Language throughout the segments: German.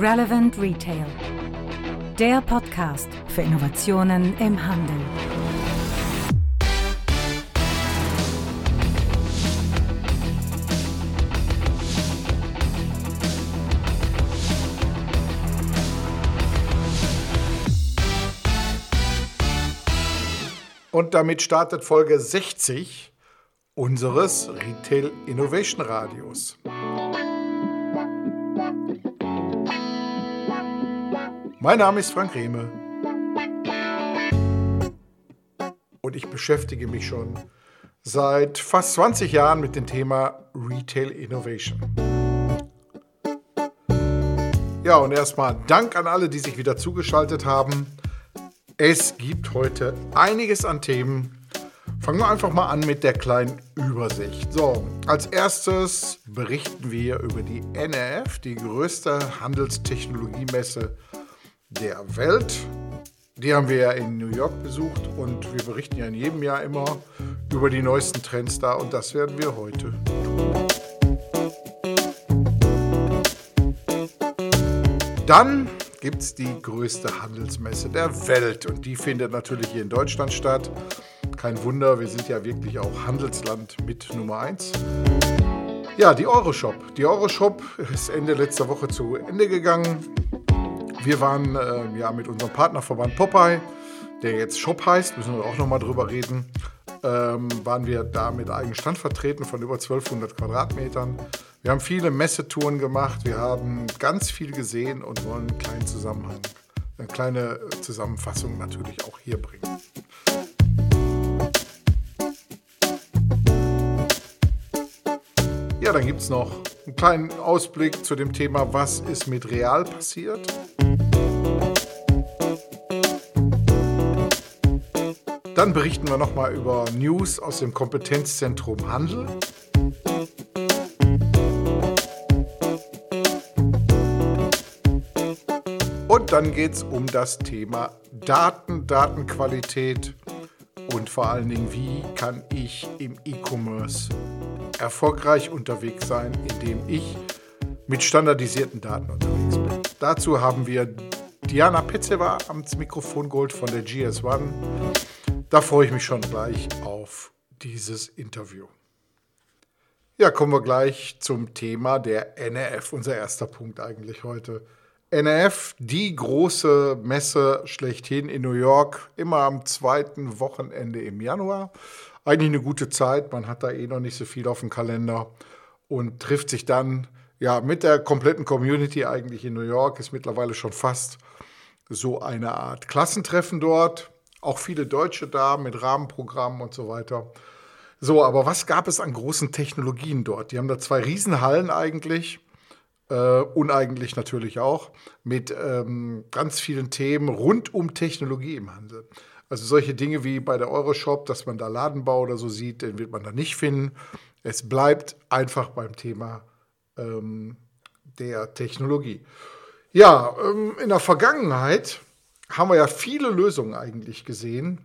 Relevant Retail. Der Podcast für Innovationen im Handel. Und damit startet Folge 60 unseres Retail Innovation Radios. Mein Name ist Frank Rehme und ich beschäftige mich schon seit fast 20 Jahren mit dem Thema Retail Innovation. Ja, und erstmal Dank an alle, die sich wieder zugeschaltet haben. Es gibt heute einiges an Themen. Fangen wir einfach mal an mit der kleinen Übersicht. So, als erstes berichten wir über die NRF, die größte Handelstechnologiemesse der Welt. Die haben wir ja in New York besucht und wir berichten ja in jedem Jahr immer über die neuesten Trends da und das werden wir heute tun. Dann gibt es die größte Handelsmesse der Welt und die findet natürlich hier in Deutschland statt. Kein Wunder, wir sind ja wirklich auch Handelsland mit Nummer 1. Ja, die Euroshop. Die Euroshop ist Ende letzter Woche zu Ende gegangen. Wir waren äh, ja mit unserem Partnerverband Popeye, der jetzt Shop heißt, müssen wir auch nochmal drüber reden, ähm, waren wir da mit eigenem Stand vertreten von über 1200 Quadratmetern. Wir haben viele Messetouren gemacht, wir haben ganz viel gesehen und wollen einen kleinen Zusammenhang, eine kleine Zusammenfassung natürlich auch hier bringen. Ja, dann gibt es noch einen kleinen Ausblick zu dem Thema, was ist mit Real passiert. Dann berichten wir nochmal über News aus dem Kompetenzzentrum Handel. Und dann geht es um das Thema Daten, Datenqualität und vor allen Dingen, wie kann ich im E-Commerce erfolgreich unterwegs sein, indem ich mit standardisierten Daten unterwegs bin. Dazu haben wir Diana Petzeva am Mikrofon geholt von der GS1. Da freue ich mich schon gleich auf dieses Interview. Ja, kommen wir gleich zum Thema der NRF, unser erster Punkt eigentlich heute. NRF, die große Messe schlechthin in New York, immer am zweiten Wochenende im Januar. Eigentlich eine gute Zeit, man hat da eh noch nicht so viel auf dem Kalender und trifft sich dann ja mit der kompletten Community eigentlich in New York. Ist mittlerweile schon fast so eine Art Klassentreffen dort. Auch viele Deutsche da mit Rahmenprogrammen und so weiter. So, aber was gab es an großen Technologien dort? Die haben da zwei Riesenhallen eigentlich äh, uneigentlich natürlich auch, mit ähm, ganz vielen Themen rund um Technologie im Handel. Also solche Dinge wie bei der Euroshop, dass man da Ladenbau oder so sieht, den wird man da nicht finden. Es bleibt einfach beim Thema ähm, der Technologie. Ja, ähm, in der Vergangenheit haben wir ja viele Lösungen eigentlich gesehen,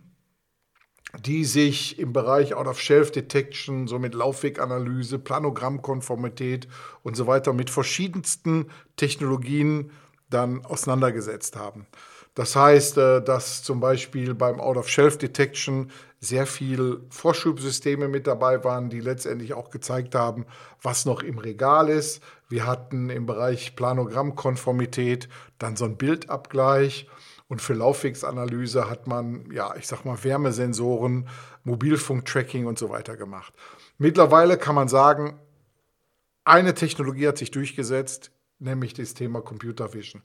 die sich im Bereich Out-of-Shelf-Detection, so mit Laufweganalyse, Planogrammkonformität und so weiter mit verschiedensten Technologien dann auseinandergesetzt haben. Das heißt, äh, dass zum Beispiel beim Out-of-Shelf-Detection sehr viel Vorschubsysteme mit dabei waren, die letztendlich auch gezeigt haben, was noch im Regal ist. Wir hatten im Bereich Planogrammkonformität dann so einen Bildabgleich und für Laufwegsanalyse hat man, ja, ich sag mal, Wärmesensoren, Mobilfunktracking und so weiter gemacht. Mittlerweile kann man sagen, eine Technologie hat sich durchgesetzt, nämlich das Thema Computer Vision.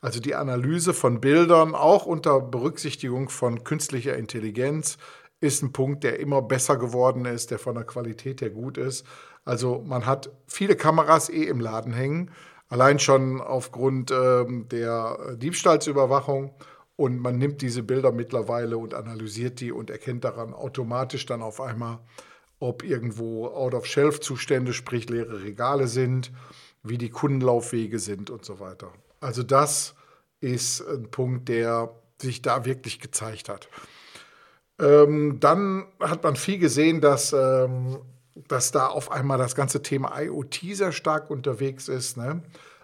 Also die Analyse von Bildern, auch unter Berücksichtigung von künstlicher Intelligenz, ist ein Punkt, der immer besser geworden ist, der von der Qualität her gut ist. Also man hat viele Kameras eh im Laden hängen Allein schon aufgrund ähm, der Diebstahlsüberwachung. Und man nimmt diese Bilder mittlerweile und analysiert die und erkennt daran automatisch dann auf einmal, ob irgendwo Out-of-Shelf-Zustände, sprich leere Regale sind, wie die Kundenlaufwege sind und so weiter. Also das ist ein Punkt, der sich da wirklich gezeigt hat. Ähm, dann hat man viel gesehen, dass ähm, dass da auf einmal das ganze Thema IoT sehr stark unterwegs ist. Ne?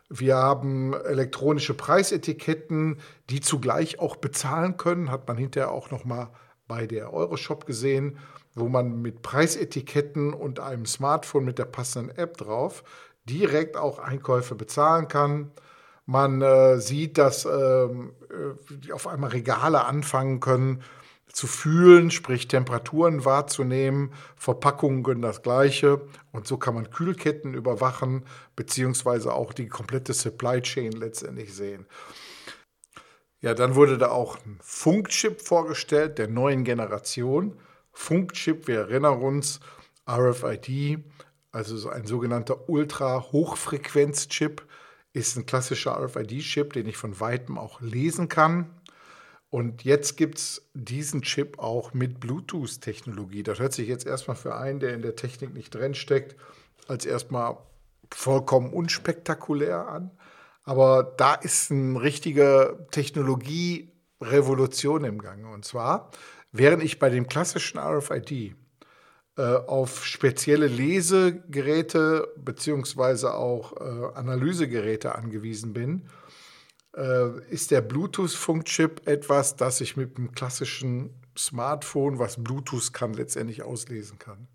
Wir haben elektronische Preisetiketten, die zugleich auch bezahlen können. Hat man hinterher auch noch mal bei der Euroshop gesehen, wo man mit Preisetiketten und einem Smartphone mit der passenden App drauf direkt auch Einkäufe bezahlen kann. Man äh, sieht, dass ähm, äh, auf einmal Regale anfangen können zu fühlen, sprich Temperaturen wahrzunehmen. Verpackungen können das Gleiche. Und so kann man Kühlketten überwachen, beziehungsweise auch die komplette Supply Chain letztendlich sehen. Ja, dann wurde da auch ein Funkchip vorgestellt der neuen Generation. Funkchip, wir erinnern uns, RFID, also ein sogenannter Ultra-Hochfrequenz-Chip, ist ein klassischer RFID-Chip, den ich von weitem auch lesen kann. Und jetzt gibt es diesen Chip auch mit Bluetooth-Technologie. Das hört sich jetzt erstmal für einen, der in der Technik nicht drin steckt, als erstmal vollkommen unspektakulär an. Aber da ist eine richtige Technologierevolution im Gange. Und zwar, während ich bei dem klassischen RFID äh, auf spezielle Lesegeräte beziehungsweise auch äh, Analysegeräte angewiesen bin, ist der Bluetooth-Funkchip etwas, das ich mit dem klassischen Smartphone, was Bluetooth kann, letztendlich auslesen kann.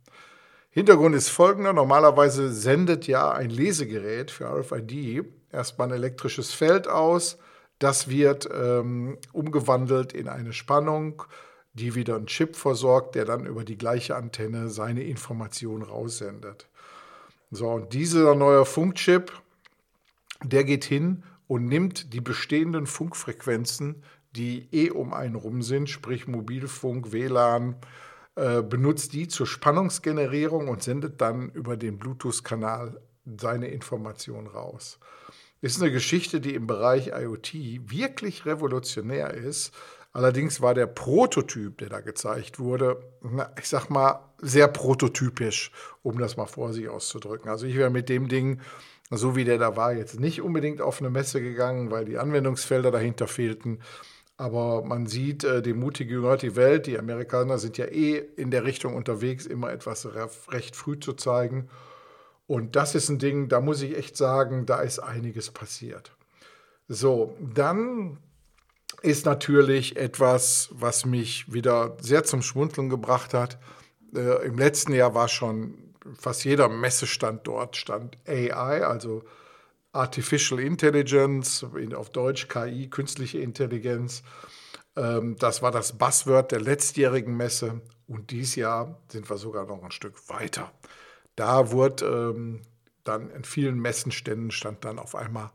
Hintergrund ist folgender. Normalerweise sendet ja ein Lesegerät für RFID erstmal ein elektrisches Feld aus. Das wird ähm, umgewandelt in eine Spannung, die wieder einen Chip versorgt, der dann über die gleiche Antenne seine Information raussendet. So, und dieser neue Funkchip, der geht hin und nimmt die bestehenden Funkfrequenzen, die eh um einen rum sind, sprich Mobilfunk, WLAN, äh, benutzt die zur Spannungsgenerierung und sendet dann über den Bluetooth-Kanal seine Information raus. Ist eine Geschichte, die im Bereich IoT wirklich revolutionär ist. Allerdings war der Prototyp, der da gezeigt wurde, na, ich sag mal, sehr prototypisch, um das mal vor sich auszudrücken. Also ich wäre mit dem Ding so wie der da war, jetzt nicht unbedingt auf eine Messe gegangen, weil die Anwendungsfelder dahinter fehlten. Aber man sieht, äh, die mutige gehört die Welt. Die Amerikaner sind ja eh in der Richtung unterwegs, immer etwas recht früh zu zeigen. Und das ist ein Ding, da muss ich echt sagen, da ist einiges passiert. So, dann ist natürlich etwas, was mich wieder sehr zum Schmunzeln gebracht hat. Äh, Im letzten Jahr war schon fast jeder Messestand dort stand AI, also Artificial Intelligence, auf Deutsch KI, künstliche Intelligenz. Ähm, das war das Buzzword der letztjährigen Messe und dieses Jahr sind wir sogar noch ein Stück weiter. Da wurde ähm, dann in vielen Messenständen stand dann auf einmal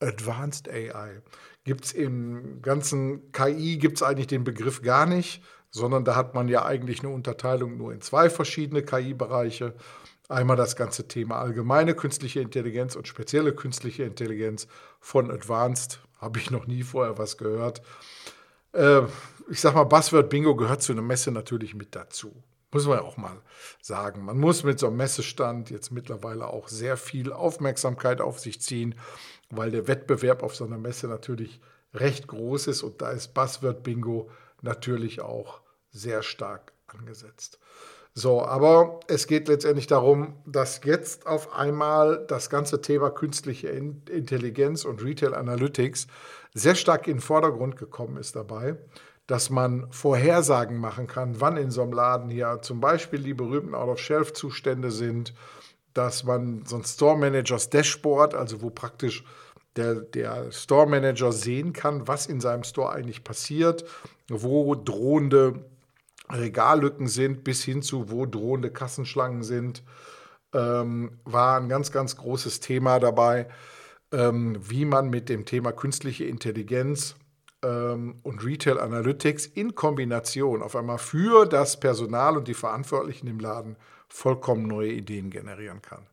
Advanced AI. Gibt es im ganzen KI, gibt es eigentlich den Begriff gar nicht sondern da hat man ja eigentlich eine Unterteilung nur in zwei verschiedene KI-Bereiche. Einmal das ganze Thema allgemeine künstliche Intelligenz und spezielle künstliche Intelligenz von Advanced. Habe ich noch nie vorher was gehört. Äh, ich sag mal, Buzzword Bingo gehört zu einer Messe natürlich mit dazu. Muss man ja auch mal sagen. Man muss mit so einem Messestand jetzt mittlerweile auch sehr viel Aufmerksamkeit auf sich ziehen, weil der Wettbewerb auf so einer Messe natürlich recht groß ist und da ist Buzzword Bingo natürlich auch sehr stark angesetzt. So, aber es geht letztendlich darum, dass jetzt auf einmal das ganze Thema künstliche Intelligenz und Retail Analytics sehr stark in den Vordergrund gekommen ist dabei, dass man Vorhersagen machen kann, wann in so einem Laden hier zum Beispiel die berühmten Out-of-Shelf-Zustände sind, dass man so ein Store Managers Dashboard, also wo praktisch der, der Store Manager sehen kann, was in seinem Store eigentlich passiert, wo drohende Regallücken sind, bis hin zu wo drohende Kassenschlangen sind, ähm, war ein ganz, ganz großes Thema dabei, ähm, wie man mit dem Thema künstliche Intelligenz ähm, und Retail Analytics in Kombination auf einmal für das Personal und die Verantwortlichen im Laden vollkommen neue Ideen generieren kann.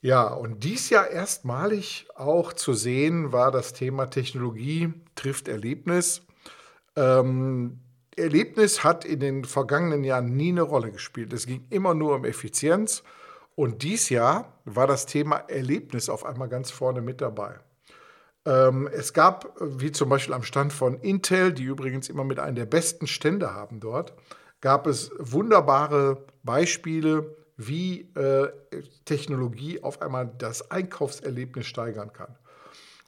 Ja, und dies Jahr erstmalig auch zu sehen war das Thema Technologie trifft Erlebnis. Ähm, Erlebnis hat in den vergangenen Jahren nie eine Rolle gespielt. Es ging immer nur um Effizienz. Und dies Jahr war das Thema Erlebnis auf einmal ganz vorne mit dabei. Ähm, es gab, wie zum Beispiel am Stand von Intel, die übrigens immer mit einem der besten Stände haben dort, gab es wunderbare Beispiele, wie äh, Technologie auf einmal das Einkaufserlebnis steigern kann.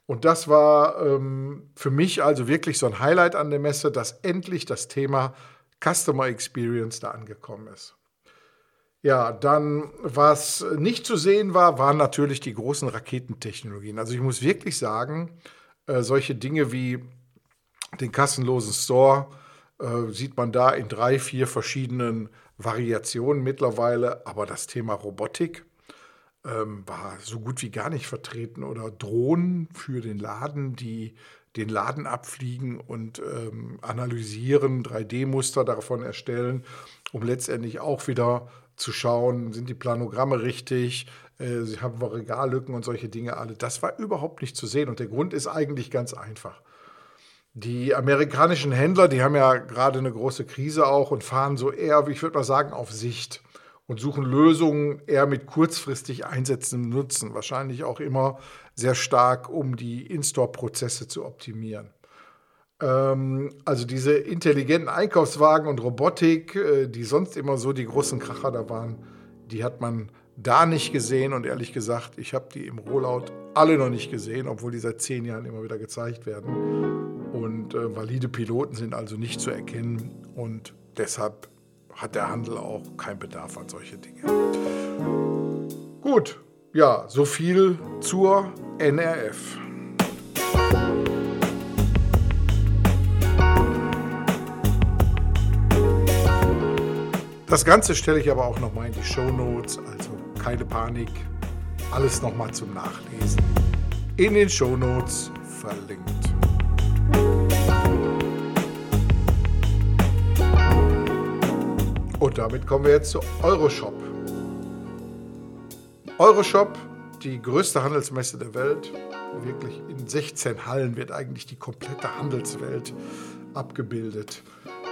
Und das war ähm, für mich also wirklich so ein Highlight an der Messe, dass endlich das Thema Customer Experience da angekommen ist. Ja, dann, was nicht zu sehen war, waren natürlich die großen Raketentechnologien. Also ich muss wirklich sagen, äh, solche Dinge wie den kassenlosen Store äh, sieht man da in drei, vier verschiedenen Variationen mittlerweile. Aber das Thema Robotik ähm, war so gut wie gar nicht vertreten. Oder Drohnen für den Laden, die den Laden abfliegen und ähm, analysieren, 3D-Muster davon erstellen, um letztendlich auch wieder zu schauen, sind die Planogramme richtig, äh, haben wir Regallücken und solche Dinge alle. Das war überhaupt nicht zu sehen und der Grund ist eigentlich ganz einfach. Die amerikanischen Händler, die haben ja gerade eine große Krise auch und fahren so eher, ich würde mal sagen, auf Sicht und suchen Lösungen eher mit kurzfristig einsetzendem Nutzen, wahrscheinlich auch immer sehr stark, um die In-Store-Prozesse zu optimieren. Ähm, also diese intelligenten Einkaufswagen und Robotik, äh, die sonst immer so die großen Kracher da waren, die hat man da nicht gesehen und ehrlich gesagt, ich habe die im Rollout alle noch nicht gesehen, obwohl die seit zehn Jahren immer wieder gezeigt werden. Und äh, valide Piloten sind also nicht zu erkennen und deshalb hat der Handel auch keinen Bedarf an solche Dinge. Gut, ja, so viel zur NRF. Das Ganze stelle ich aber auch nochmal in die Show Notes, also keine Panik, alles nochmal zum Nachlesen. In den Show Notes verlinkt. Damit kommen wir jetzt zu Euroshop. Euroshop, die größte Handelsmesse der Welt, wirklich in 16 Hallen wird eigentlich die komplette Handelswelt abgebildet.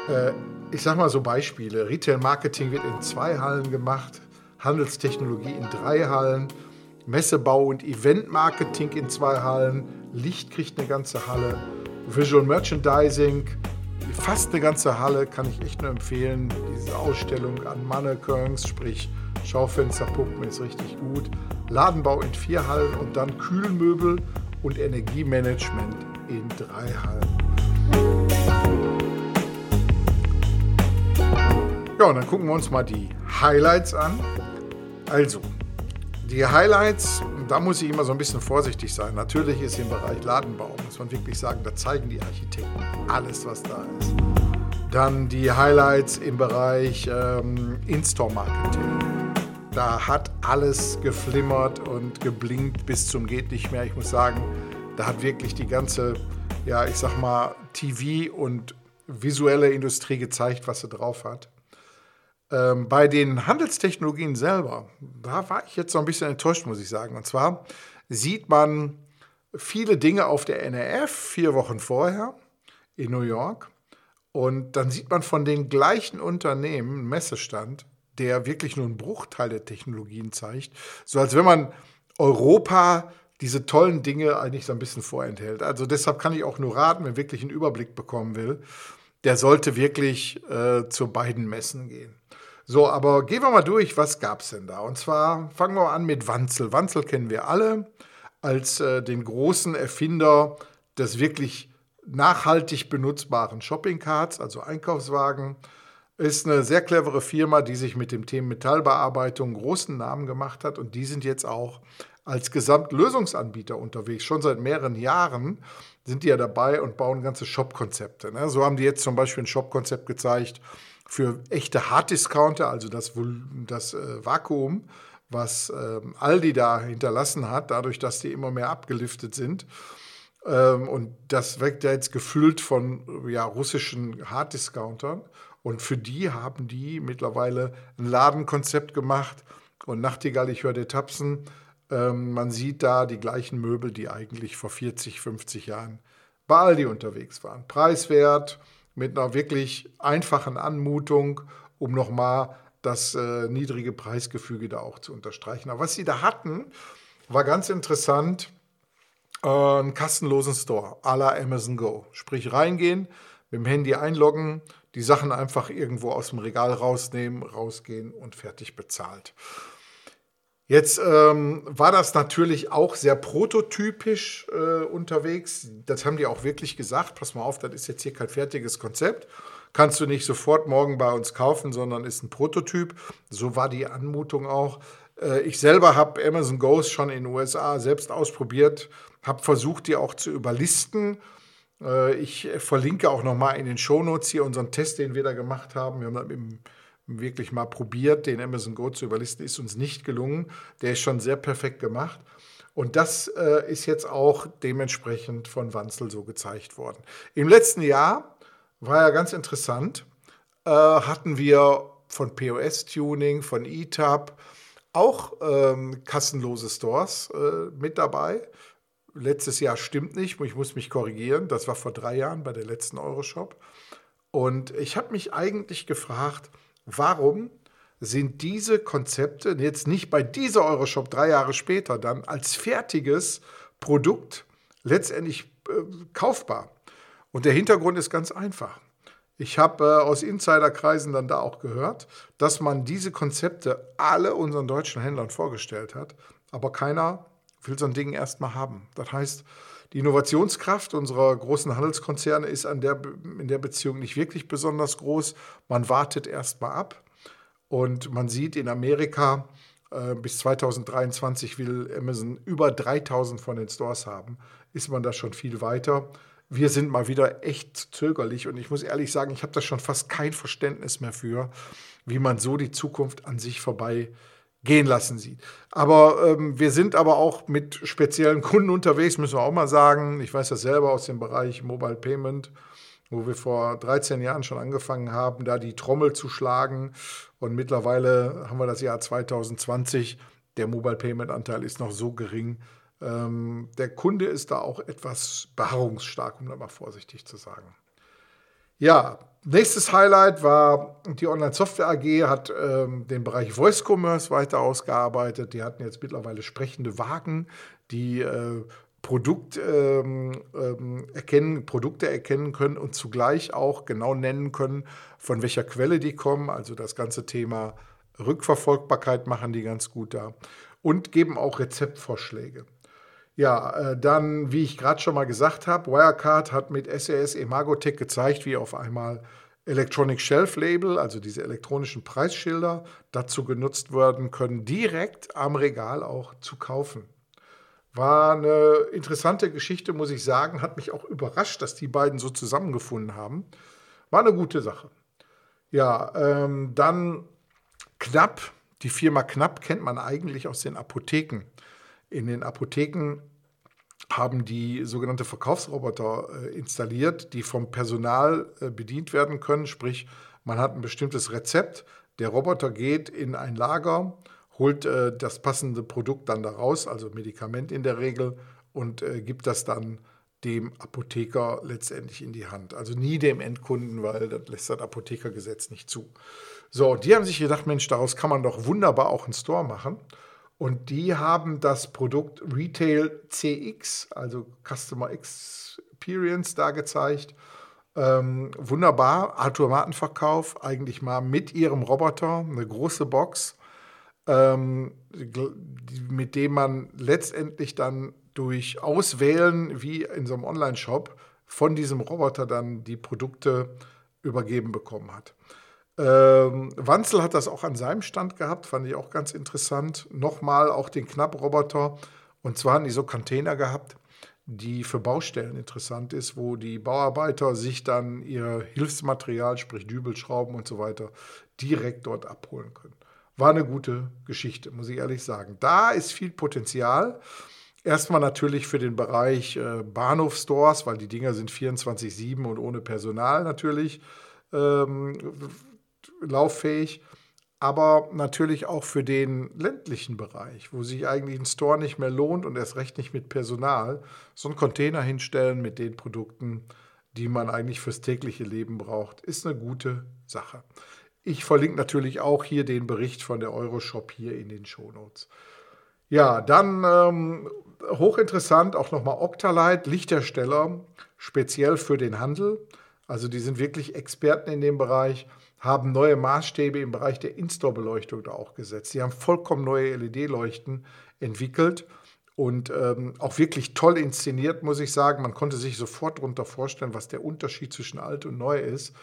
Äh, ich sage mal so Beispiele. Retail Marketing wird in zwei Hallen gemacht, Handelstechnologie in drei Hallen, Messebau und Event Marketing in zwei Hallen, Licht kriegt eine ganze Halle, Visual Merchandising, fast eine ganze Halle, kann ich echt nur empfehlen. Diese Ausstellung an Mannequins, sprich Schaufensterpuppen, ist richtig gut. Ladenbau in vier Hallen und dann Kühlmöbel und Energiemanagement in drei Hallen. Ja, und dann gucken wir uns mal die Highlights an. Also, die Highlights, da muss ich immer so ein bisschen vorsichtig sein. Natürlich ist im Bereich Ladenbau, muss man wirklich sagen, da zeigen die Architekten alles, was da ist. Dann die Highlights im Bereich ähm, In-Store-Marketing. Da hat alles geflimmert und geblinkt bis zum geht nicht mehr. Ich muss sagen, da hat wirklich die ganze, ja, ich sag mal, TV und visuelle Industrie gezeigt, was sie drauf hat. Ähm, bei den Handelstechnologien selber, da war ich jetzt so ein bisschen enttäuscht, muss ich sagen. Und zwar sieht man viele Dinge auf der NRF vier Wochen vorher in New York. Und dann sieht man von den gleichen Unternehmen einen Messestand, der wirklich nur einen Bruchteil der Technologien zeigt. So als wenn man Europa diese tollen Dinge eigentlich so ein bisschen vorenthält. Also deshalb kann ich auch nur raten, wer wirklich einen Überblick bekommen will, der sollte wirklich äh, zu beiden Messen gehen. So, aber gehen wir mal durch, was gab es denn da? Und zwar fangen wir an mit Wanzel. Wanzel kennen wir alle als äh, den großen Erfinder des wirklich nachhaltig benutzbaren Shoppingcards, also Einkaufswagen. Ist eine sehr clevere Firma, die sich mit dem Thema Metallbearbeitung großen Namen gemacht hat und die sind jetzt auch als Gesamtlösungsanbieter unterwegs. Schon seit mehreren Jahren sind die ja dabei und bauen ganze Shop-Konzepte. Ne? So haben die jetzt zum Beispiel ein Shop-Konzept gezeigt, für echte Harddiscounter, also das, das äh, Vakuum, was äh, Aldi da hinterlassen hat, dadurch, dass die immer mehr abgeliftet sind. Ähm, und das wird ja jetzt gefüllt von ja, russischen Harddiscountern. Und für die haben die mittlerweile ein Ladenkonzept gemacht. Und Nachtigall, ich höre dir tapsen. Ähm, man sieht da die gleichen Möbel, die eigentlich vor 40, 50 Jahren bei Aldi unterwegs waren. Preiswert, mit einer wirklich einfachen Anmutung, um nochmal das äh, niedrige Preisgefüge da auch zu unterstreichen. Aber was sie da hatten, war ganz interessant, äh, einen kostenlosen Store à la Amazon Go. Sprich reingehen, mit dem Handy einloggen, die Sachen einfach irgendwo aus dem Regal rausnehmen, rausgehen und fertig bezahlt. Jetzt ähm, war das natürlich auch sehr prototypisch äh, unterwegs. Das haben die auch wirklich gesagt. Pass mal auf, das ist jetzt hier kein fertiges Konzept. Kannst du nicht sofort morgen bei uns kaufen, sondern ist ein Prototyp. So war die Anmutung auch. Äh, ich selber habe Amazon Ghost schon in den USA selbst ausprobiert, habe versucht, die auch zu überlisten. Äh, ich verlinke auch nochmal in den Shownotes hier unseren Test, den wir da gemacht haben. Wir haben das im wirklich mal probiert, den Amazon Go zu überlisten, ist uns nicht gelungen. Der ist schon sehr perfekt gemacht. Und das äh, ist jetzt auch dementsprechend von Wanzel so gezeigt worden. Im letzten Jahr war ja ganz interessant, äh, hatten wir von POS-Tuning, von ETAP auch ähm, kassenlose Stores äh, mit dabei. Letztes Jahr stimmt nicht, ich muss mich korrigieren. Das war vor drei Jahren bei der letzten Euroshop. Und ich habe mich eigentlich gefragt, warum sind diese Konzepte jetzt nicht bei dieser Euroshop drei Jahre später dann als fertiges Produkt letztendlich äh, kaufbar? Und der Hintergrund ist ganz einfach. Ich habe äh, aus Insiderkreisen dann da auch gehört, dass man diese Konzepte alle unseren deutschen Händlern vorgestellt hat, aber keiner will so ein Ding erstmal haben. Das heißt, die Innovationskraft unserer großen Handelskonzerne ist der, in der Beziehung nicht wirklich besonders groß. Man wartet erst mal ab und man sieht in Amerika, äh, bis 2023 will Amazon über 3000 von den Stores haben. Ist man da schon viel weiter? Wir sind mal wieder echt zögerlich und ich muss ehrlich sagen, ich habe da schon fast kein Verständnis mehr für, wie man so die Zukunft an sich vorbei gehen lassen sieht. Aber ähm, wir sind aber auch mit speziellen Kunden unterwegs, müssen wir auch mal sagen. Ich weiß das selber aus dem Bereich Mobile Payment, wo wir vor 13 Jahren schon angefangen haben, da die Trommel zu schlagen. Und mittlerweile haben wir das Jahr 2020. Der Mobile Payment Anteil ist noch so gering. Ähm, der Kunde ist da auch etwas beharrungsstark, um da mal vorsichtig zu sagen. Ja, nächstes Highlight war, die Online-Software AG hat ähm, den Bereich Voice Commerce weiter ausgearbeitet. Die hatten jetzt mittlerweile sprechende Wagen, die äh, Produkt, ähm, ähm, erkennen, Produkte erkennen können und zugleich auch genau nennen können, von welcher Quelle die kommen. Also das ganze Thema Rückverfolgbarkeit machen die ganz gut da und geben auch Rezeptvorschläge. Ja, äh, dann, wie ich gerade schon mal gesagt habe, Wirecard hat mit SAS Emagotech gezeigt, wie auf einmal Electronic Shelf Label, also diese elektronischen Preisschilder, dazu genutzt werden können, direkt am Regal auch zu kaufen. War eine interessante Geschichte, muss ich sagen. Hat mich auch überrascht, dass die beiden so zusammengefunden haben. War eine gute Sache. Ja, ähm, dann Knapp. Die Firma Knapp kennt man eigentlich aus den Apotheken. In den Apotheken haben die sogenannte Verkaufsroboter äh, installiert, die vom Personal äh, bedient werden können. Sprich, man hat ein bestimmtes Rezept. Der Roboter geht in ein Lager, holt äh, das passende Produkt dann daraus, also Medikament in der Regel, und gibt das dann dem Apotheker letztendlich in die Hand. Also nie dem Endkunden, weil das lässt das Apothekergesetz nicht zu. So, die haben sich gedacht, Mensch, daraus kann man doch wunderbar auch einen Store machen. Und die haben das Produkt Retail CX, also Customer Experience, da gezeigt. Ähm, wunderbar, Automatenverkauf, eigentlich mal mit ihrem Roboter, eine große Box, ähm, mit dem man letztendlich dann durch Auswählen, wie in so einem Online-Shop, von diesem Roboter dann die Produkte übergeben bekommen hat. Ähm, Wanzel hat das auch an seinem Stand gehabt, fand ich auch ganz interessant. Nochmal auch den Knapproboter. Und zwar haben die so Container gehabt, die für Baustellen interessant ist, wo die Bauarbeiter sich dann ihr Hilfsmaterial, sprich Dübelschrauben und so weiter, direkt dort abholen können. War eine gute Geschichte, muss ich ehrlich sagen. Da ist viel Potenzial. Erstmal natürlich für den Bereich äh, Bahnhofstores, weil die Dinger sind 24-7 und ohne Personal natürlich. Ähm, lauffähig, aber natürlich auch für den ländlichen Bereich, wo sich eigentlich ein Store nicht mehr lohnt und erst recht nicht mit Personal, so einen Container hinstellen mit den Produkten, die man eigentlich fürs tägliche Leben braucht, ist eine gute Sache. Ich verlinke natürlich auch hier den Bericht von der Euroshop hier in den Shownotes. Ja, dann ähm, hochinteressant auch nochmal Octalight, Lichtersteller, speziell für den Handel. Also die sind wirklich Experten in dem Bereich, haben neue Maßstäbe im Bereich der In-Store-Beleuchtung da auch gesetzt. Sie haben vollkommen neue LED-Leuchten entwickelt und ähm, auch wirklich toll inszeniert, muss ich sagen. Man konnte sich sofort darunter vorstellen, was der Unterschied zwischen alt und neu ist,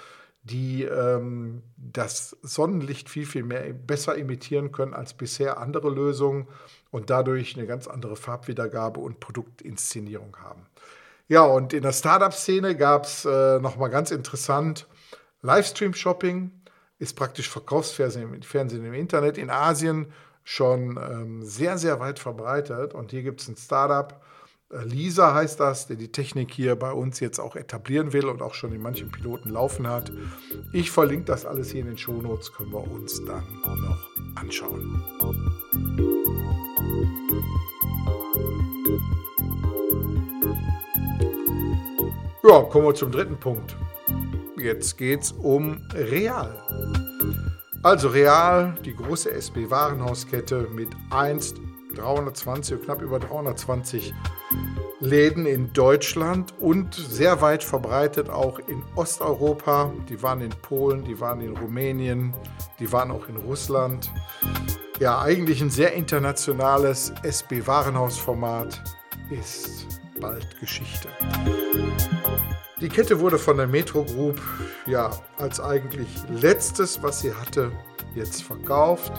die ähm, das Sonnenlicht viel, viel mehr besser imitieren können als bisher andere Lösungen und dadurch eine ganz andere Farbwiedergabe und Produktinszenierung haben. Ja, und in der Startup-Szene gab es äh, nochmal ganz interessant Livestream-Shopping, ist praktisch Verkaufsfernsehen Fernsehen im Internet in Asien schon ähm, sehr, sehr weit verbreitet. Und hier gibt es ein Startup, äh, Lisa heißt das, der die Technik hier bei uns jetzt auch etablieren will und auch schon in manchen Piloten laufen hat. Ich verlinke das alles hier in den Shownotes, können wir uns dann noch anschauen. Ja, kommen wir zum dritten Punkt. Jetzt geht es um Real. Also Real, die große SB-Warenhauskette mit 1, 320, knapp über 320 Läden in Deutschland und sehr weit verbreitet auch in Osteuropa. Die waren in Polen, die waren in Rumänien, die waren auch in Russland. Ja, eigentlich ein sehr internationales SB-Warenhausformat ist bald Geschichte. Die Kette wurde von der Metro Group ja als eigentlich letztes, was sie hatte, jetzt verkauft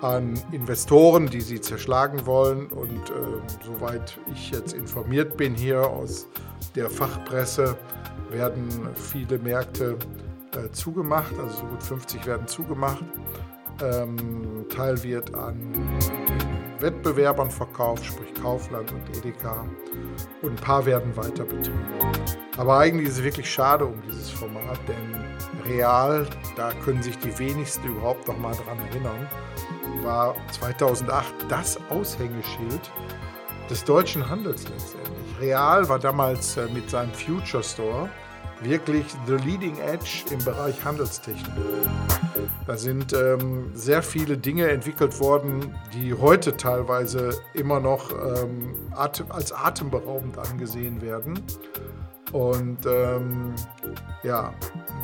an Investoren, die sie zerschlagen wollen. Und äh, soweit ich jetzt informiert bin hier aus der Fachpresse, werden viele Märkte äh, zugemacht, also so gut 50 werden zugemacht. Ähm, Teil wird an Wettbewerbern verkauft, sprich Kaufland und Edeka. Und ein paar werden weiter betrieben. Aber eigentlich ist es wirklich schade um dieses Format, denn real, da können sich die wenigsten überhaupt noch mal dran erinnern, war 2008 das Aushängeschild des deutschen Handels letztendlich. Real war damals äh, mit seinem Future Store wirklich the leading edge im Bereich Handelstechnik. Da sind ähm, sehr viele Dinge entwickelt worden, die heute teilweise immer noch ähm, als atemberaubend angesehen werden. Und ähm, ja,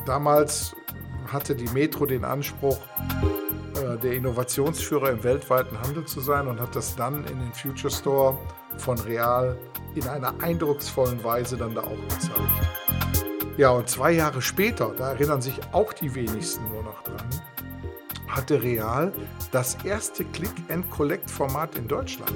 damals hatte die Metro den Anspruch, äh, der Innovationsführer im weltweiten Handel zu sein und hat das dann in den Future Store von Real in einer eindrucksvollen Weise dann da auch gezeigt. Ja, und zwei Jahre später, da erinnern sich auch die wenigsten nur noch dran, hatte Real das erste Click-and-Collect-Format in Deutschland.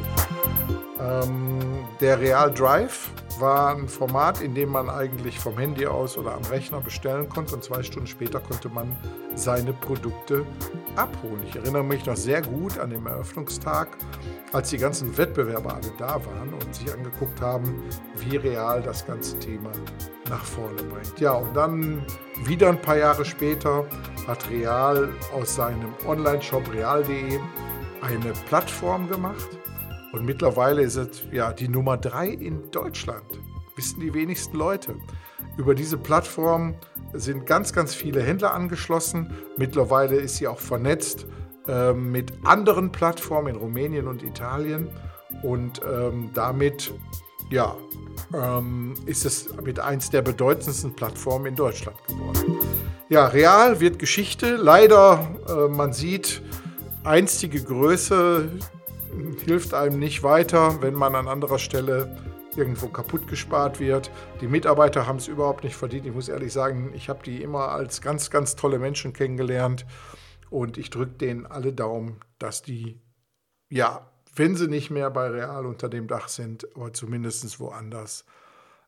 Ähm, der Real Drive war ein Format, in dem man eigentlich vom Handy aus oder am Rechner bestellen konnte und zwei Stunden später konnte man seine Produkte abholen. Ich erinnere mich noch sehr gut an den Eröffnungstag, als die ganzen Wettbewerber alle da waren und sich angeguckt haben, wie real das ganze Thema nach vorne bringt. Ja, und dann wieder ein paar Jahre später hat Real aus seinem Online-Shop real.de eine Plattform gemacht und mittlerweile ist es ja die Nummer drei in Deutschland. Wissen die wenigsten Leute. Über diese Plattform sind ganz, ganz viele Händler angeschlossen. Mittlerweile ist sie auch vernetzt äh, mit anderen Plattformen in Rumänien und Italien. Und ähm, damit ja, ähm, ist es mit eins der bedeutendsten Plattformen in Deutschland geworden. Ja, real wird Geschichte. Leider, äh, man sieht, einstige Größe hilft einem nicht weiter, wenn man an anderer Stelle irgendwo kaputt gespart wird. Die Mitarbeiter haben es überhaupt nicht verdient. Ich muss ehrlich sagen, ich habe die immer als ganz, ganz tolle Menschen kennengelernt und ich drücke denen alle Daumen, dass die, ja, wenn sie nicht mehr bei Real unter dem Dach sind, aber zumindest woanders,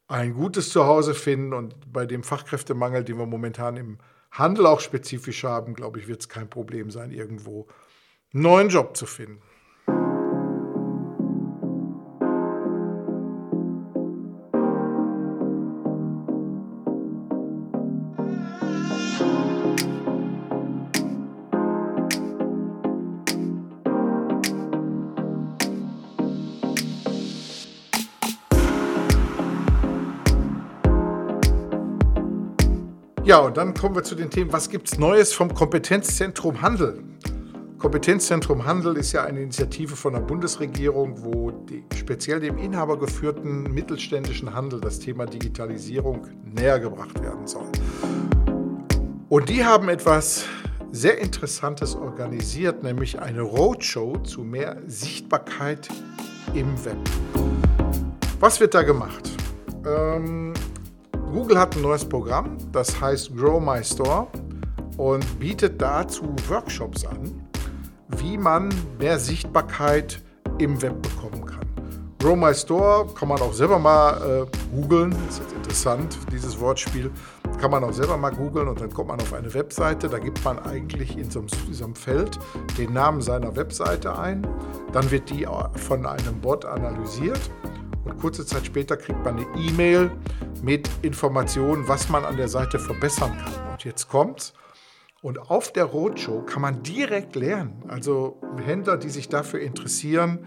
ein gutes Zuhause finden und bei dem Fachkräftemangel, den wir momentan im Handel auch spezifisch haben, glaube ich, wird es kein Problem sein, irgendwo einen neuen Job zu finden. Ja, und dann kommen wir zu den Themen, was gibt es Neues vom Kompetenzzentrum Handel? Kompetenzzentrum Handel ist ja eine Initiative von der Bundesregierung, wo die, speziell dem inhabergeführten mittelständischen Handel das Thema Digitalisierung näher gebracht werden soll. Und die haben etwas sehr Interessantes organisiert, nämlich eine Roadshow zu mehr Sichtbarkeit im Web. Was wird da gemacht? Ähm, Google hat ein neues Programm, das heißt Grow My Store und bietet dazu Workshops an, wie man mehr Sichtbarkeit im Web bekommen kann. Grow My Store kann man auch selber mal äh, googeln, ist jetzt interessant, dieses Wortspiel. Kann man auch selber mal googeln und dann kommt man auf eine Webseite. Da gibt man eigentlich in so einem, in so einem Feld den Namen seiner Webseite ein. Dann wird die von einem Bot analysiert und kurze Zeit später kriegt man eine E-Mail mit Informationen, was man an der Seite verbessern kann. Und jetzt kommt's. Und auf der Roadshow kann man direkt lernen. Also Händler, die sich dafür interessieren,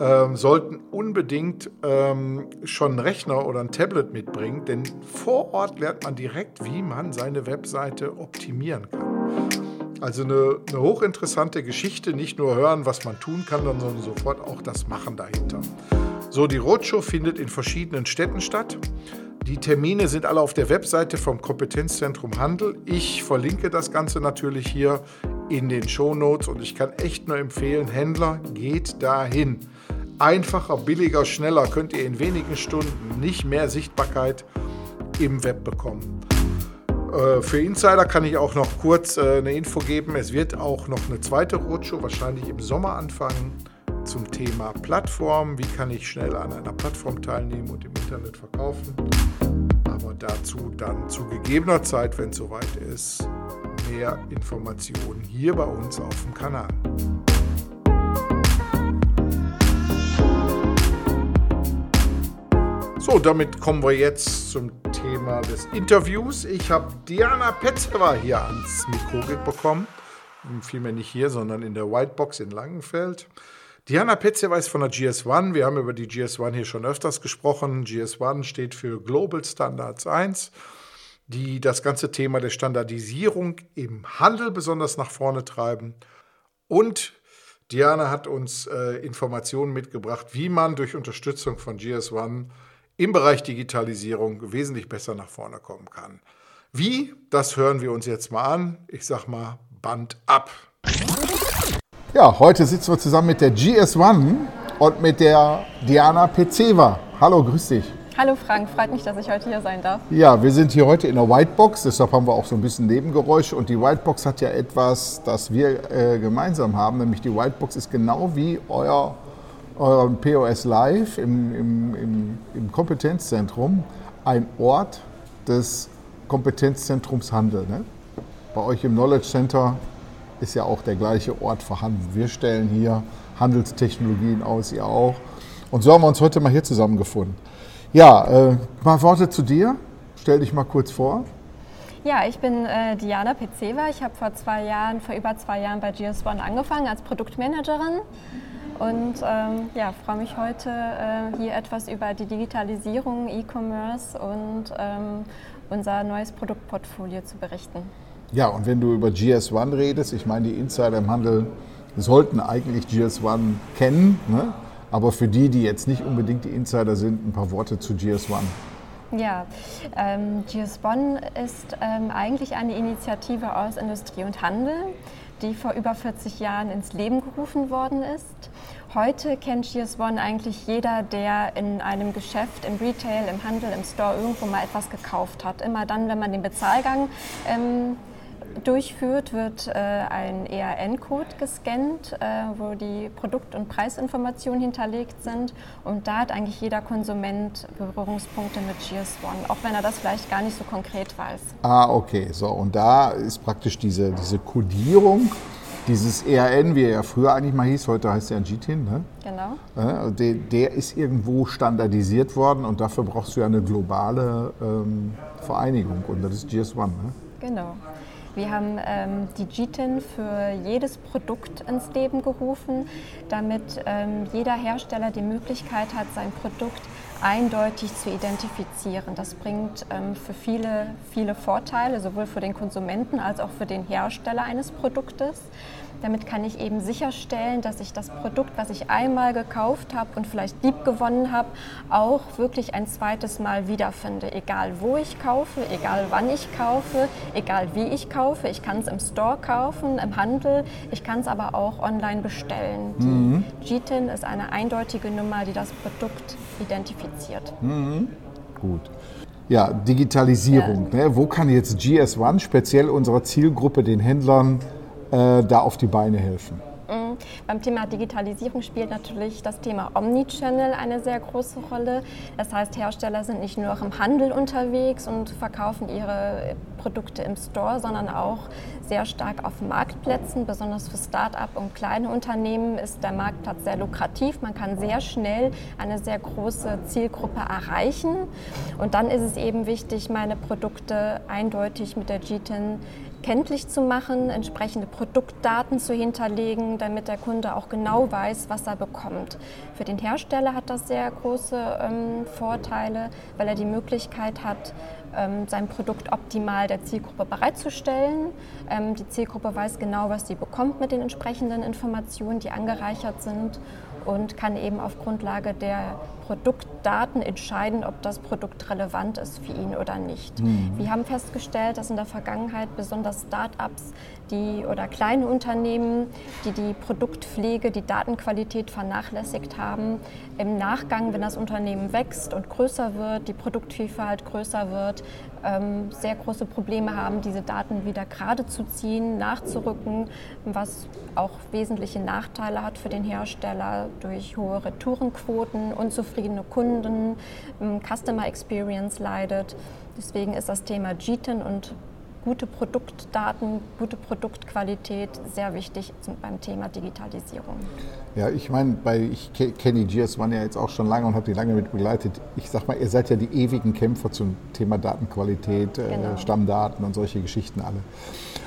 ähm, sollten unbedingt ähm, schon einen Rechner oder ein Tablet mitbringen, denn vor Ort lernt man direkt, wie man seine Webseite optimieren kann. Also eine, eine hochinteressante Geschichte, nicht nur hören, was man tun kann, sondern sofort auch das Machen dahinter. So, die Roadshow findet in verschiedenen Städten statt. Die Termine sind alle auf der Webseite vom Kompetenzzentrum Handel. Ich verlinke das Ganze natürlich hier in den Show Notes und ich kann echt nur empfehlen, Händler, geht dahin einfacher, billiger, schneller könnt ihr in wenigen Stunden nicht mehr Sichtbarkeit im Web bekommen. Äh, für Insider kann ich auch noch kurz äh, eine Info geben. Es wird auch noch eine zweite Roadshow wahrscheinlich im Sommer anfangen zum Thema Plattform. Wie kann ich schnell an einer Plattform teilnehmen und im Internet verkaufen? Aber dazu dann zu gegebener Zeit, wenn es soweit ist, mehr Informationen hier bei uns auf dem Kanal. So, damit kommen wir jetzt zum Thema des Interviews. Ich habe Diana Petzeva hier ans Mikro bekommen. Vielmehr nicht hier, sondern in der Whitebox in Langenfeld. Diana Petzeva ist von der GS1. Wir haben über die GS1 hier schon öfters gesprochen. GS1 steht für Global Standards 1, die das ganze Thema der Standardisierung im Handel besonders nach vorne treiben. Und Diana hat uns äh, Informationen mitgebracht, wie man durch Unterstützung von GS1 im Bereich Digitalisierung wesentlich besser nach vorne kommen kann. Wie? Das hören wir uns jetzt mal an. Ich sag mal, Band ab. Ja, heute sitzen wir zusammen mit der GS1 und mit der Diana Pezeva. Hallo, grüß dich. Hallo Frank, freut mich, dass ich heute hier sein darf. Ja, wir sind hier heute in der Whitebox, deshalb haben wir auch so ein bisschen Nebengeräusche. Und die Whitebox hat ja etwas, das wir äh, gemeinsam haben, nämlich die Whitebox ist genau wie euer eurem POS Live im, im, im, im, Kompetenzzentrum ein Ort des Kompetenzzentrums Handel. Ne? Bei euch im Knowledge Center ist ja auch der gleiche Ort vorhanden. Wir stellen hier Handelstechnologien aus, ihr auch. Und so haben wir uns heute mal hier zusammengefunden. Ja, äh, mal Worte zu dir. Stell dich mal kurz vor. Ja, ich bin äh, Diana Pezeva. Ich habe vor zwei Jahren, vor über zwei Jahren bei GS1 angefangen als Produktmanagerin und ähm, ja, freue mich heute äh, hier etwas über die Digitalisierung, E-Commerce und ähm, unser neues Produktportfolio zu berichten. Ja, und wenn du über GS1 redest, ich meine, die Insider im Handel sollten eigentlich GS1 kennen, ne? aber für die, die jetzt nicht unbedingt die Insider sind, ein paar Worte zu GS1. Ja, ähm, GS1 ist ähm, eigentlich eine Initiative aus Industrie und Handel die vor über 40 Jahren ins Leben gerufen worden ist. Heute kennt GS1 eigentlich jeder, der in einem Geschäft, im Retail, im Handel, im Store irgendwo mal etwas gekauft hat. Immer dann, wenn man den Bezahlgang ähm, durchführt, wird äh, ein ERN-Code gescannt, äh, wo die Produkt- und Preisinformationen hinterlegt sind. Und da hat eigentlich jeder Konsument Berührungspunkte mit GS1, auch wenn er das vielleicht gar nicht so konkret weiß. Ah, okay. So, und da ist praktisch diese, diese Codierung. Dieses ERN, wie er ja früher eigentlich mal hieß, heute heißt er GTIN, ne? Genau. Äh, der, der, ist irgendwo standardisiert worden und dafür brauchst du ja eine globale ähm, Vereinigung und das ist GS1. Ne? Genau. Wir haben ähm, die GTIN für jedes Produkt ins Leben gerufen, damit ähm, jeder Hersteller die Möglichkeit hat, sein Produkt eindeutig zu identifizieren. Das bringt ähm, für viele, viele Vorteile, sowohl für den Konsumenten als auch für den Hersteller eines Produktes. Damit kann ich eben sicherstellen, dass ich das Produkt, was ich einmal gekauft habe und vielleicht lieb gewonnen habe, auch wirklich ein zweites Mal wiederfinde. Egal wo ich kaufe, egal wann ich kaufe, egal wie ich kaufe. Ich kann es im Store kaufen, im Handel, ich kann es aber auch online bestellen. Mhm. Die GTIN ist eine eindeutige Nummer, die das Produkt identifiziert. Mhm. Gut. Ja, Digitalisierung. Ja. Ne? Wo kann jetzt GS1 speziell unserer Zielgruppe, den Händlern, äh, da auf die Beine helfen. Mhm. Beim Thema Digitalisierung spielt natürlich das Thema Omnichannel eine sehr große Rolle. Das heißt, Hersteller sind nicht nur im Handel unterwegs und verkaufen ihre Produkte im Store, sondern auch sehr stark auf Marktplätzen. Besonders für Start-up und kleine Unternehmen ist der Marktplatz sehr lukrativ. Man kann sehr schnell eine sehr große Zielgruppe erreichen. Und dann ist es eben wichtig, meine Produkte eindeutig mit der GTIN kenntlich zu machen, entsprechende Produktdaten zu hinterlegen, damit der Kunde auch genau weiß, was er bekommt. Für den Hersteller hat das sehr große ähm, Vorteile, weil er die Möglichkeit hat, ähm, sein Produkt optimal der Zielgruppe bereitzustellen. Ähm, die Zielgruppe weiß genau, was sie bekommt mit den entsprechenden Informationen, die angereichert sind und kann eben auf Grundlage der Produktdaten entscheiden, ob das Produkt relevant ist für ihn oder nicht. Mhm. Wir haben festgestellt, dass in der Vergangenheit besonders Start-ups die, oder kleine Unternehmen, die die Produktpflege, die Datenqualität vernachlässigt haben, im Nachgang, wenn das Unternehmen wächst und größer wird, die Produktvielfalt größer wird, ähm, sehr große Probleme haben, diese Daten wieder gerade zu ziehen, nachzurücken, was auch wesentliche Nachteile hat für den Hersteller durch hohe Retourenquoten, unzufriedene Kunden, ähm, Customer Experience leidet. Deswegen ist das Thema GTIN und gute Produktdaten, gute Produktqualität sehr wichtig beim Thema Digitalisierung. Ja, ich meine, ich kenne die GS1 ja jetzt auch schon lange und habe die lange mit begleitet. Ich sag mal, ihr seid ja die ewigen Kämpfer zum Thema Datenqualität, äh, genau. Stammdaten und solche Geschichten alle.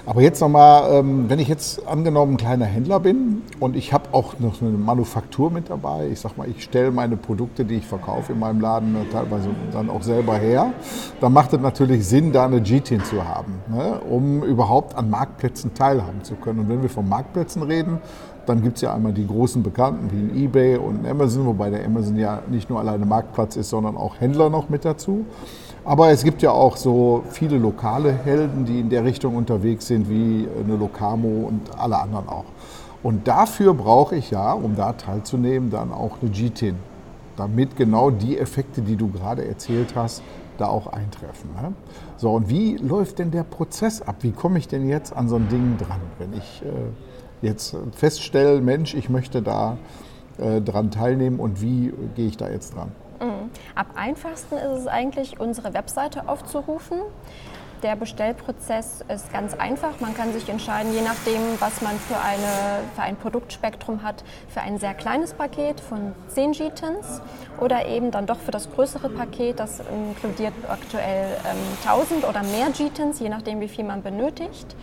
Aber jetzt nochmal, ähm, wenn ich jetzt angenommen ein kleiner Händler bin und ich habe auch noch eine Manufaktur mit dabei, ich sag mal, ich stelle meine Produkte, die ich verkaufe in meinem Laden teilweise dann auch selber her, dann macht es natürlich Sinn, da eine GTIN zu haben, ne, um überhaupt an Marktplätzen teilhaben zu können. Und wenn wir von Marktplätzen reden, dann gibt es ja einmal die großen Bekannten wie ein eBay und Amazon, wobei der Amazon ja nicht nur alleine Marktplatz ist, sondern auch Händler noch mit dazu. Aber es gibt ja auch so viele lokale Helden, die in der Richtung unterwegs sind, wie eine Locamo und alle anderen auch. Und dafür brauche ich ja, um da teilzunehmen, dann auch eine GTIN, damit genau die Effekte, die du gerade erzählt hast, da auch eintreffen. Ne? So, und wie läuft denn der Prozess ab? Wie komme ich denn jetzt an so ein Ding dran, wenn ich äh, jetzt feststelle, Mensch, ich möchte da äh, dran teilnehmen und wie gehe ich da jetzt dran? Am einfachsten ist es eigentlich, unsere Webseite aufzurufen. Der Bestellprozess ist ganz einfach. Man kann sich entscheiden, je nachdem, was man für, eine, für ein Produktspektrum hat, für ein sehr kleines Paket von 10 GTINs oder eben dann doch für das größere Paket. Das inkludiert aktuell ähm, 1000 oder mehr GTINs, je nachdem, wie viel man benötigt.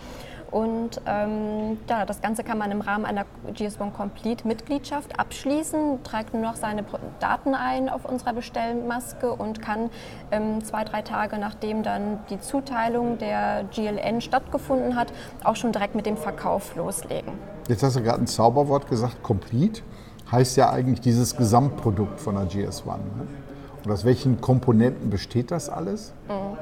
Und ähm, ja, das Ganze kann man im Rahmen einer GS1 Complete Mitgliedschaft abschließen, trägt nur noch seine Daten ein auf unserer Bestellmaske und kann ähm, zwei, drei Tage nachdem dann die Zuteilung der GLN stattgefunden hat, auch schon direkt mit dem Verkauf loslegen. Jetzt hast du gerade ein Zauberwort gesagt, Complete. Heißt ja eigentlich dieses Gesamtprodukt von der GS1. Ne? Und aus welchen Komponenten besteht das alles? Mhm.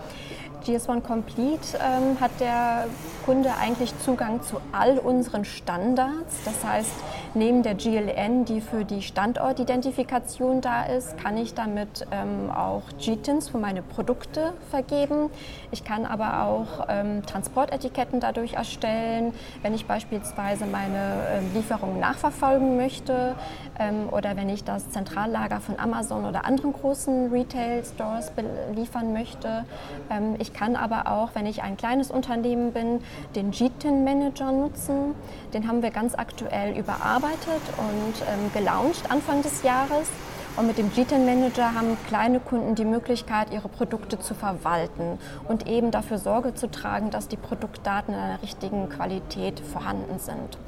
GS1 Complete ähm, hat der Kunde eigentlich Zugang zu all unseren Standards. Das heißt, neben der GLN, die für die Standortidentifikation da ist, kann ich damit ähm, auch GTINs für meine Produkte vergeben. Ich kann aber auch ähm, Transportetiketten dadurch erstellen, wenn ich beispielsweise meine ähm, Lieferungen nachverfolgen möchte ähm, oder wenn ich das Zentrallager von Amazon oder anderen großen Retail-Stores beliefern möchte. Ähm, ich kann aber auch, wenn ich ein kleines Unternehmen bin, den GTIN-Manager nutzen. Den haben wir ganz aktuell überarbeitet und ähm, gelauncht Anfang des Jahres. Und mit dem GTIN Manager haben kleine Kunden die Möglichkeit, ihre Produkte zu verwalten und eben dafür Sorge zu tragen, dass die Produktdaten in einer richtigen Qualität vorhanden sind.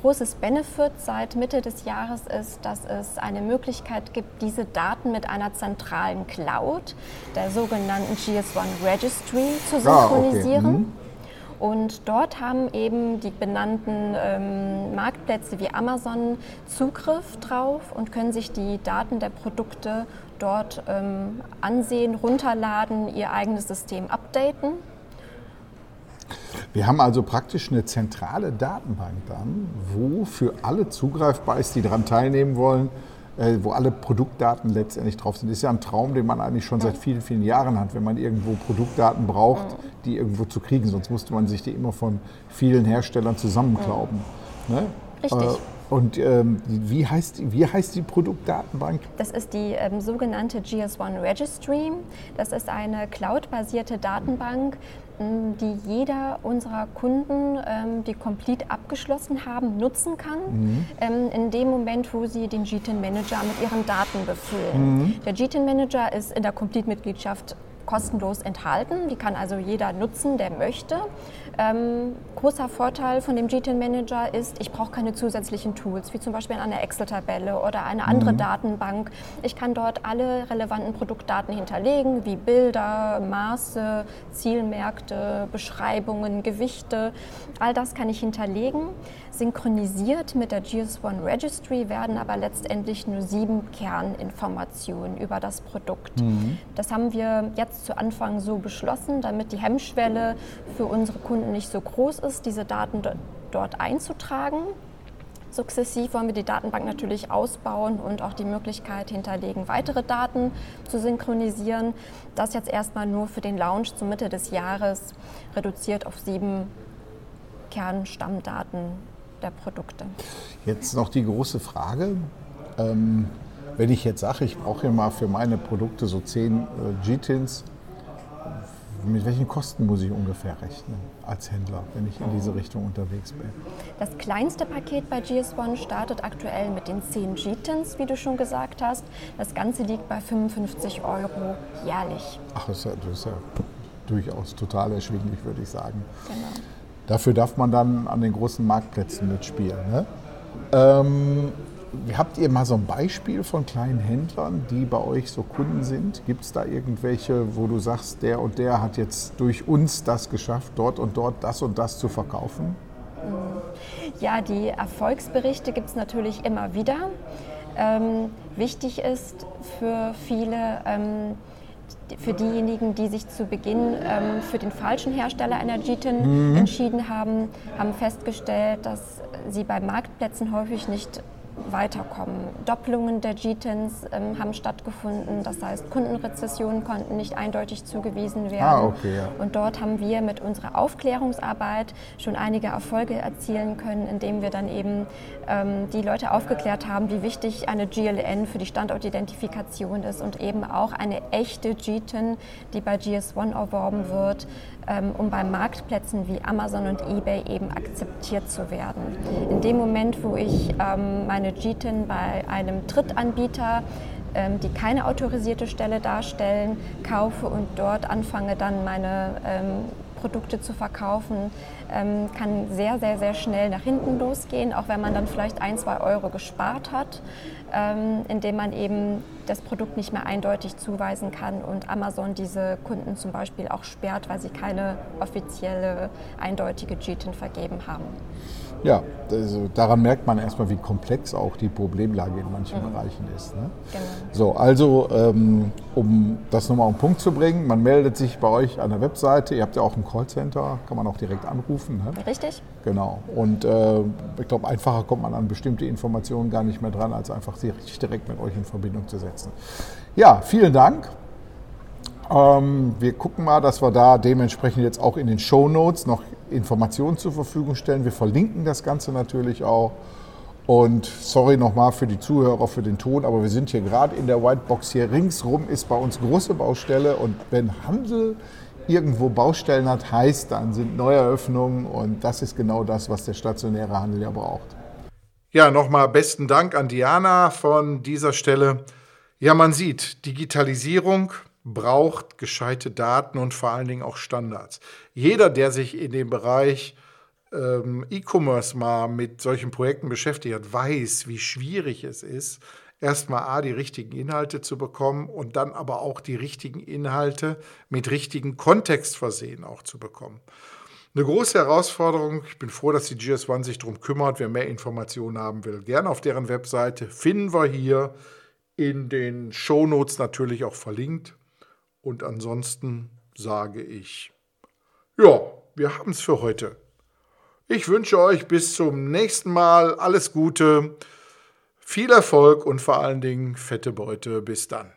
Großes Benefit seit Mitte des Jahres ist, dass es eine Möglichkeit gibt, diese Daten mit einer zentralen Cloud, der sogenannten GS1 Registry, zu synchronisieren. Ah, okay. mhm. Und dort haben eben die benannten ähm, Marktplätze wie Amazon Zugriff drauf und können sich die Daten der Produkte dort ähm, ansehen, runterladen, ihr eigenes System updaten. Wir haben also praktisch eine zentrale Datenbank dann, wo für alle zugreifbar ist, die daran teilnehmen wollen, äh, wo alle Produktdaten letztendlich drauf sind. Das ist ja ein Traum, den man eigentlich schon seit vielen, vielen Jahren hat, wenn man irgendwo Produktdaten braucht, die irgendwo zu kriegen. Sonst musste man sich die immer von vielen Herstellern zusammenklauben. Ne? Richtig. Äh, und ähm, wie, heißt, wie heißt die Produktdatenbank? Das ist die ähm, sogenannte GS1 Registry. Das ist eine cloud-basierte Datenbank, die jeder unserer Kunden, ähm, die Complete abgeschlossen haben, nutzen kann, mhm. ähm, in dem Moment, wo sie den GTIN Manager mit ihren Daten befüllen. Mhm. Der GTIN Manager ist in der Complete-Mitgliedschaft kostenlos enthalten. Die kann also jeder nutzen, der möchte. Ähm, großer Vorteil von dem GTIN Manager ist, ich brauche keine zusätzlichen Tools, wie zum Beispiel eine Excel-Tabelle oder eine andere mhm. Datenbank. Ich kann dort alle relevanten Produktdaten hinterlegen, wie Bilder, Maße, Zielmärkte, Beschreibungen, Gewichte. All das kann ich hinterlegen. Synchronisiert mit der GS1 Registry werden aber letztendlich nur sieben Kerninformationen über das Produkt. Mhm. Das haben wir jetzt zu Anfang so beschlossen, damit die Hemmschwelle für unsere Kunden nicht so groß ist, diese Daten dort einzutragen. Sukzessiv wollen wir die Datenbank natürlich ausbauen und auch die Möglichkeit hinterlegen, weitere Daten zu synchronisieren. Das jetzt erstmal nur für den Launch zur Mitte des Jahres reduziert auf sieben Kernstammdaten der Produkte. Jetzt noch die große Frage. Ähm, wenn ich jetzt sage, ich brauche ja mal für meine Produkte so 10 äh, G-Tins, mit welchen Kosten muss ich ungefähr rechnen als Händler, wenn ich in diese Richtung unterwegs bin? Das kleinste Paket bei GS1 startet aktuell mit den 10 G-Tins, wie du schon gesagt hast. Das Ganze liegt bei 55 Euro jährlich. Ach, das ist ja, das ist ja durchaus total erschwinglich, würde ich sagen. Genau. Dafür darf man dann an den großen Marktplätzen mitspielen. Ne? Ähm, habt ihr mal so ein Beispiel von kleinen Händlern, die bei euch so Kunden sind? Gibt es da irgendwelche, wo du sagst, der und der hat jetzt durch uns das geschafft, dort und dort das und das zu verkaufen? Ja, die Erfolgsberichte gibt es natürlich immer wieder. Ähm, wichtig ist für viele, ähm, für diejenigen, die sich zu Beginn ähm, für den falschen Hersteller einer GTIN mhm. entschieden haben, haben festgestellt, dass sie bei Marktplätzen häufig nicht weiterkommen. Doppelungen der GTINs ähm, haben stattgefunden, das heißt Kundenrezessionen konnten nicht eindeutig zugewiesen werden. Ah, okay, ja. Und dort haben wir mit unserer Aufklärungsarbeit schon einige Erfolge erzielen können, indem wir dann eben ähm, die Leute aufgeklärt haben, wie wichtig eine GLN für die Standortidentifikation ist und eben auch eine echte GTIN, die bei GS1 erworben wird, ähm, um bei Marktplätzen wie Amazon und eBay eben akzeptiert zu werden. In dem Moment, wo ich ähm, meine GTIN bei einem Drittanbieter ähm, die keine autorisierte Stelle darstellen, kaufe und dort anfange dann meine Produkte zu verkaufen, kann sehr, sehr, sehr schnell nach hinten losgehen, auch wenn man dann vielleicht ein, zwei Euro gespart hat ähm, indem man eben das Produkt nicht mehr eindeutig zuweisen kann und Amazon diese Kunden zum Beispiel auch sperrt, weil sie keine offizielle, eindeutige GTIN vergeben haben. Ja, also daran merkt man erstmal, wie komplex auch die Problemlage in manchen mhm. Bereichen ist. Ne? Genau. So, also ähm, um das nochmal auf den Punkt zu bringen, man meldet sich bei euch an der Webseite, ihr habt ja auch ein Callcenter, kann man auch direkt anrufen. Ne? Richtig. Genau. Und äh, ich glaube, einfacher kommt man an bestimmte Informationen gar nicht mehr dran, als einfach sich direkt mit euch in Verbindung zu setzen. Ja, vielen Dank. Ähm, wir gucken mal, dass wir da dementsprechend jetzt auch in den Show Notes noch Informationen zur Verfügung stellen. Wir verlinken das Ganze natürlich auch. Und sorry nochmal für die Zuhörer, für den Ton, aber wir sind hier gerade in der Whitebox. Hier ringsrum ist bei uns große Baustelle und wenn Handel irgendwo Baustellen hat, heißt, dann sind Neueröffnungen und das ist genau das, was der stationäre Handel ja braucht. Ja, nochmal besten Dank an Diana von dieser Stelle. Ja, man sieht, Digitalisierung braucht gescheite Daten und vor allen Dingen auch Standards. Jeder, der sich in dem Bereich ähm, E-Commerce mal mit solchen Projekten beschäftigt hat, weiß, wie schwierig es ist, erstmal A, die richtigen Inhalte zu bekommen und dann aber auch die richtigen Inhalte mit richtigen Kontext versehen auch zu bekommen. Eine große Herausforderung. Ich bin froh, dass die GS1 sich darum kümmert. Wer mehr Informationen haben will, gerne auf deren Webseite. Finden wir hier in den Shownotes natürlich auch verlinkt. Und ansonsten sage ich, ja, wir haben es für heute. Ich wünsche euch bis zum nächsten Mal alles Gute, viel Erfolg und vor allen Dingen fette Beute. Bis dann.